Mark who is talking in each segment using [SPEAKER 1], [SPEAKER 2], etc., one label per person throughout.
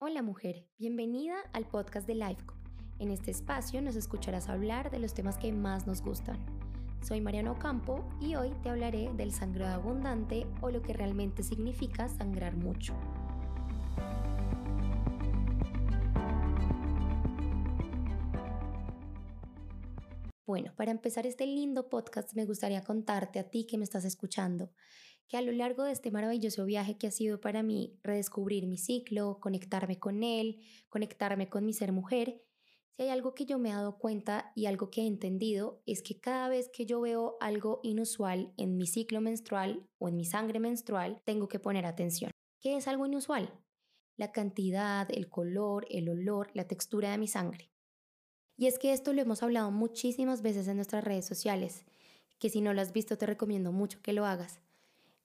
[SPEAKER 1] Hola mujer, bienvenida al podcast de LifeCo. En este espacio nos escucharás hablar de los temas que más nos gustan. Soy Mariano Campo y hoy te hablaré del sangrado abundante o lo que realmente significa sangrar mucho. Bueno, para empezar este lindo podcast me gustaría contarte a ti que me estás escuchando que a lo largo de este maravilloso viaje que ha sido para mí redescubrir mi ciclo, conectarme con él, conectarme con mi ser mujer, si hay algo que yo me he dado cuenta y algo que he entendido es que cada vez que yo veo algo inusual en mi ciclo menstrual o en mi sangre menstrual, tengo que poner atención. ¿Qué es algo inusual? La cantidad, el color, el olor, la textura de mi sangre. Y es que esto lo hemos hablado muchísimas veces en nuestras redes sociales, que si no lo has visto te recomiendo mucho que lo hagas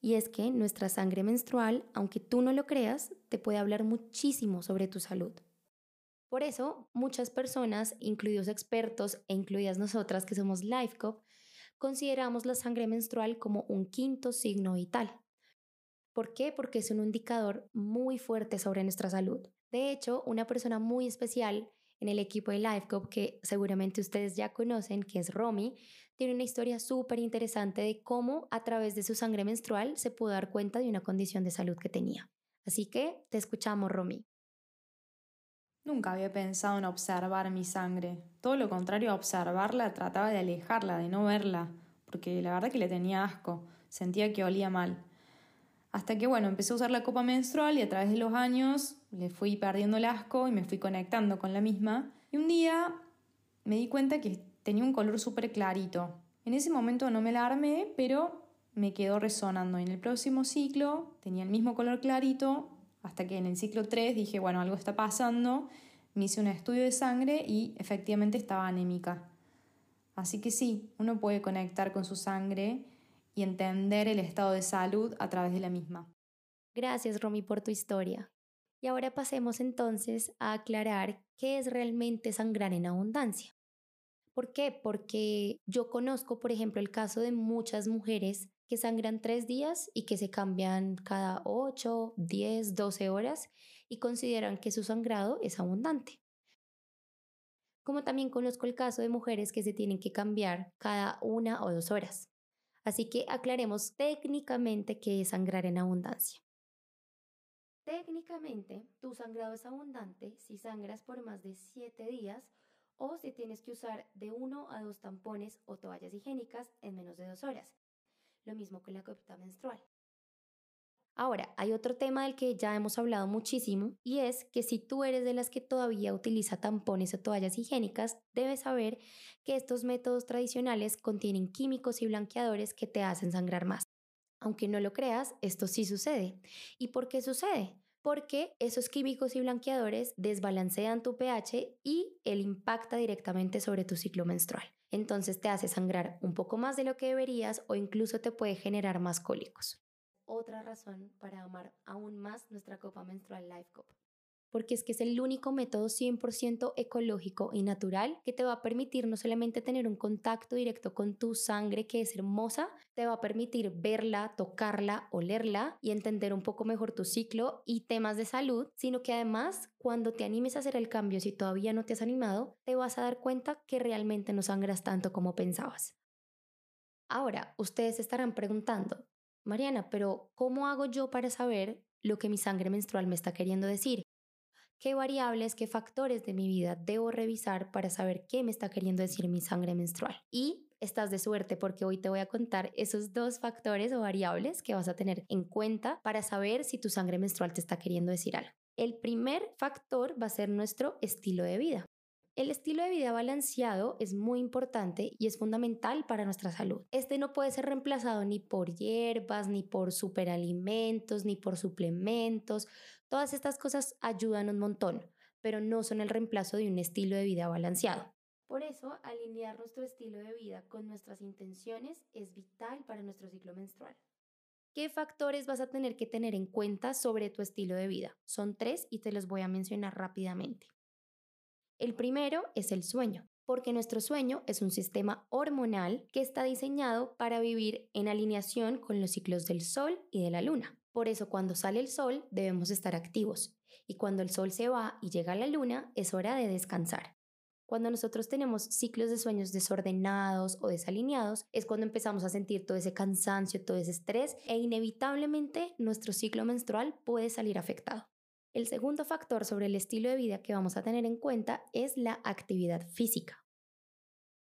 [SPEAKER 1] y es que nuestra sangre menstrual, aunque tú no lo creas, te puede hablar muchísimo sobre tu salud. Por eso, muchas personas, incluidos expertos e incluidas nosotras que somos LifeCop, consideramos la sangre menstrual como un quinto signo vital. ¿Por qué? Porque es un indicador muy fuerte sobre nuestra salud. De hecho, una persona muy especial en el equipo de LifeCop, que seguramente ustedes ya conocen, que es Romy, tiene una historia súper interesante de cómo a través de su sangre menstrual se pudo dar cuenta de una condición de salud que tenía. Así que te escuchamos, Romy.
[SPEAKER 2] Nunca había pensado en observar mi sangre. Todo lo contrario a observarla, trataba de alejarla, de no verla, porque la verdad que le tenía asco, sentía que olía mal. Hasta que, bueno, empecé a usar la copa menstrual y a través de los años le fui perdiendo el asco y me fui conectando con la misma. Y un día me di cuenta que tenía un color súper clarito. En ese momento no me la armé, pero me quedó resonando. En el próximo ciclo tenía el mismo color clarito, hasta que en el ciclo 3 dije, bueno, algo está pasando. Me hice un estudio de sangre y efectivamente estaba anémica. Así que sí, uno puede conectar con su sangre y entender el estado de salud a través de la misma.
[SPEAKER 1] Gracias, Romy, por tu historia. Y ahora pasemos entonces a aclarar qué es realmente sangrar en abundancia. ¿Por qué? Porque yo conozco, por ejemplo, el caso de muchas mujeres que sangran tres días y que se cambian cada 8, 10, 12 horas y consideran que su sangrado es abundante. Como también conozco el caso de mujeres que se tienen que cambiar cada una o dos horas. Así que aclaremos técnicamente qué es sangrar en abundancia. Técnicamente, tu sangrado es abundante si sangras por más de 7 días o si tienes que usar de uno a dos tampones o toallas higiénicas en menos de dos horas. Lo mismo con la copita menstrual. Ahora, hay otro tema del que ya hemos hablado muchísimo y es que si tú eres de las que todavía utiliza tampones o toallas higiénicas, debes saber que estos métodos tradicionales contienen químicos y blanqueadores que te hacen sangrar más. Aunque no lo creas, esto sí sucede. ¿Y por qué sucede? porque esos químicos y blanqueadores desbalancean tu pH y él impacta directamente sobre tu ciclo menstrual. Entonces te hace sangrar un poco más de lo que deberías o incluso te puede generar más cólicos. Otra razón para amar aún más nuestra copa menstrual Life Cup porque es que es el único método 100% ecológico y natural que te va a permitir no solamente tener un contacto directo con tu sangre que es hermosa, te va a permitir verla, tocarla, olerla y entender un poco mejor tu ciclo y temas de salud, sino que además cuando te animes a hacer el cambio, si todavía no te has animado, te vas a dar cuenta que realmente no sangras tanto como pensabas. Ahora, ustedes estarán preguntando, Mariana, pero ¿cómo hago yo para saber lo que mi sangre menstrual me está queriendo decir? qué variables, qué factores de mi vida debo revisar para saber qué me está queriendo decir mi sangre menstrual. Y estás de suerte porque hoy te voy a contar esos dos factores o variables que vas a tener en cuenta para saber si tu sangre menstrual te está queriendo decir algo. El primer factor va a ser nuestro estilo de vida. El estilo de vida balanceado es muy importante y es fundamental para nuestra salud. Este no puede ser reemplazado ni por hierbas, ni por superalimentos, ni por suplementos. Todas estas cosas ayudan un montón, pero no son el reemplazo de un estilo de vida balanceado. Por eso, alinear nuestro estilo de vida con nuestras intenciones es vital para nuestro ciclo menstrual. ¿Qué factores vas a tener que tener en cuenta sobre tu estilo de vida? Son tres y te los voy a mencionar rápidamente. El primero es el sueño, porque nuestro sueño es un sistema hormonal que está diseñado para vivir en alineación con los ciclos del sol y de la luna. Por eso cuando sale el sol debemos estar activos Y cuando el sol se va y llega la luna, es hora de descansar. Cuando nosotros tenemos ciclos de sueños desordenados o desalineados, es cuando empezamos a sentir todo ese cansancio, todo ese estrés e inevitablemente nuestro ciclo menstrual puede salir afectado. El segundo factor sobre el estilo de vida que vamos a tener en cuenta es la actividad física.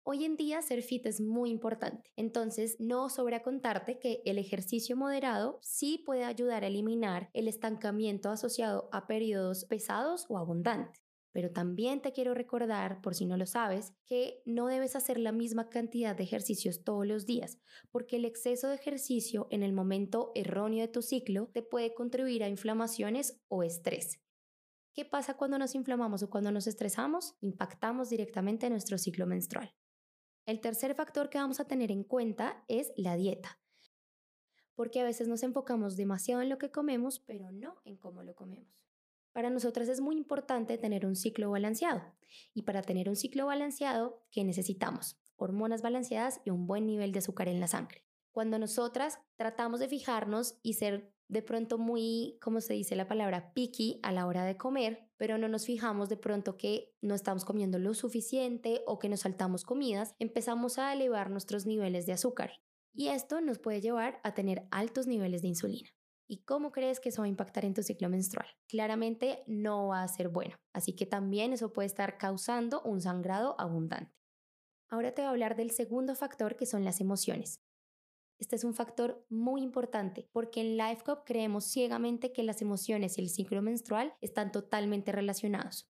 [SPEAKER 1] Hoy en día ser fit es muy importante, entonces no sobra contarte que el ejercicio moderado sí puede ayudar a eliminar el estancamiento asociado a periodos pesados o abundantes. Pero también te quiero recordar, por si no lo sabes, que no debes hacer la misma cantidad de ejercicios todos los días, porque el exceso de ejercicio en el momento erróneo de tu ciclo te puede contribuir a inflamaciones o estrés. ¿Qué pasa cuando nos inflamamos o cuando nos estresamos? Impactamos directamente nuestro ciclo menstrual. El tercer factor que vamos a tener en cuenta es la dieta, porque a veces nos enfocamos demasiado en lo que comemos, pero no en cómo lo comemos. Para nosotras es muy importante tener un ciclo balanceado. Y para tener un ciclo balanceado, ¿qué necesitamos? Hormonas balanceadas y un buen nivel de azúcar en la sangre. Cuando nosotras tratamos de fijarnos y ser de pronto muy, como se dice la palabra, picky a la hora de comer, pero no nos fijamos de pronto que no estamos comiendo lo suficiente o que nos saltamos comidas, empezamos a elevar nuestros niveles de azúcar. Y esto nos puede llevar a tener altos niveles de insulina. ¿Y cómo crees que eso va a impactar en tu ciclo menstrual? Claramente no va a ser bueno, así que también eso puede estar causando un sangrado abundante. Ahora te voy a hablar del segundo factor que son las emociones. Este es un factor muy importante porque en LifeCop creemos ciegamente que las emociones y el ciclo menstrual están totalmente relacionados.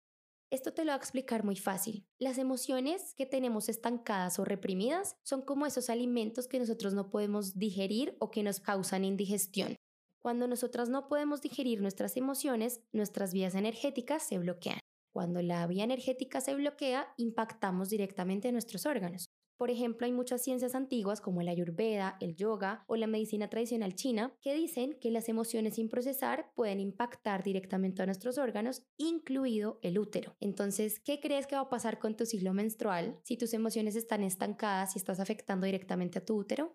[SPEAKER 1] Esto te lo voy a explicar muy fácil. Las emociones que tenemos estancadas o reprimidas son como esos alimentos que nosotros no podemos digerir o que nos causan indigestión. Cuando nosotras no podemos digerir nuestras emociones, nuestras vías energéticas se bloquean. Cuando la vía energética se bloquea, impactamos directamente en nuestros órganos. Por ejemplo, hay muchas ciencias antiguas como la ayurveda, el yoga o la medicina tradicional china que dicen que las emociones sin procesar pueden impactar directamente a nuestros órganos, incluido el útero. Entonces, ¿qué crees que va a pasar con tu ciclo menstrual si tus emociones están estancadas y estás afectando directamente a tu útero?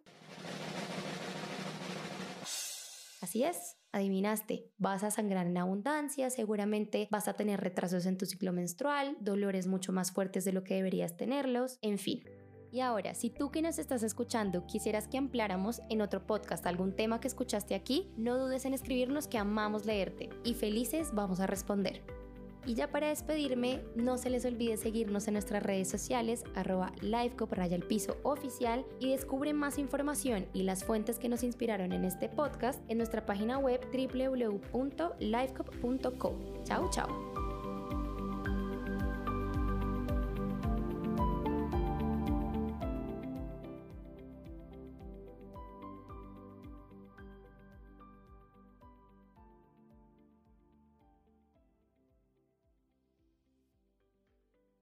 [SPEAKER 1] Así es, adivinaste, vas a sangrar en abundancia, seguramente vas a tener retrasos en tu ciclo menstrual, dolores mucho más fuertes de lo que deberías tenerlos, en fin. Y ahora, si tú que nos estás escuchando quisieras que ampliáramos en otro podcast algún tema que escuchaste aquí, no dudes en escribirnos que amamos leerte y felices vamos a responder. Y ya para despedirme, no se les olvide seguirnos en nuestras redes sociales, arroba raya el piso oficial y descubre más información y las fuentes que nos inspiraron en este podcast en nuestra página web www.livecop.co. Chao, chao.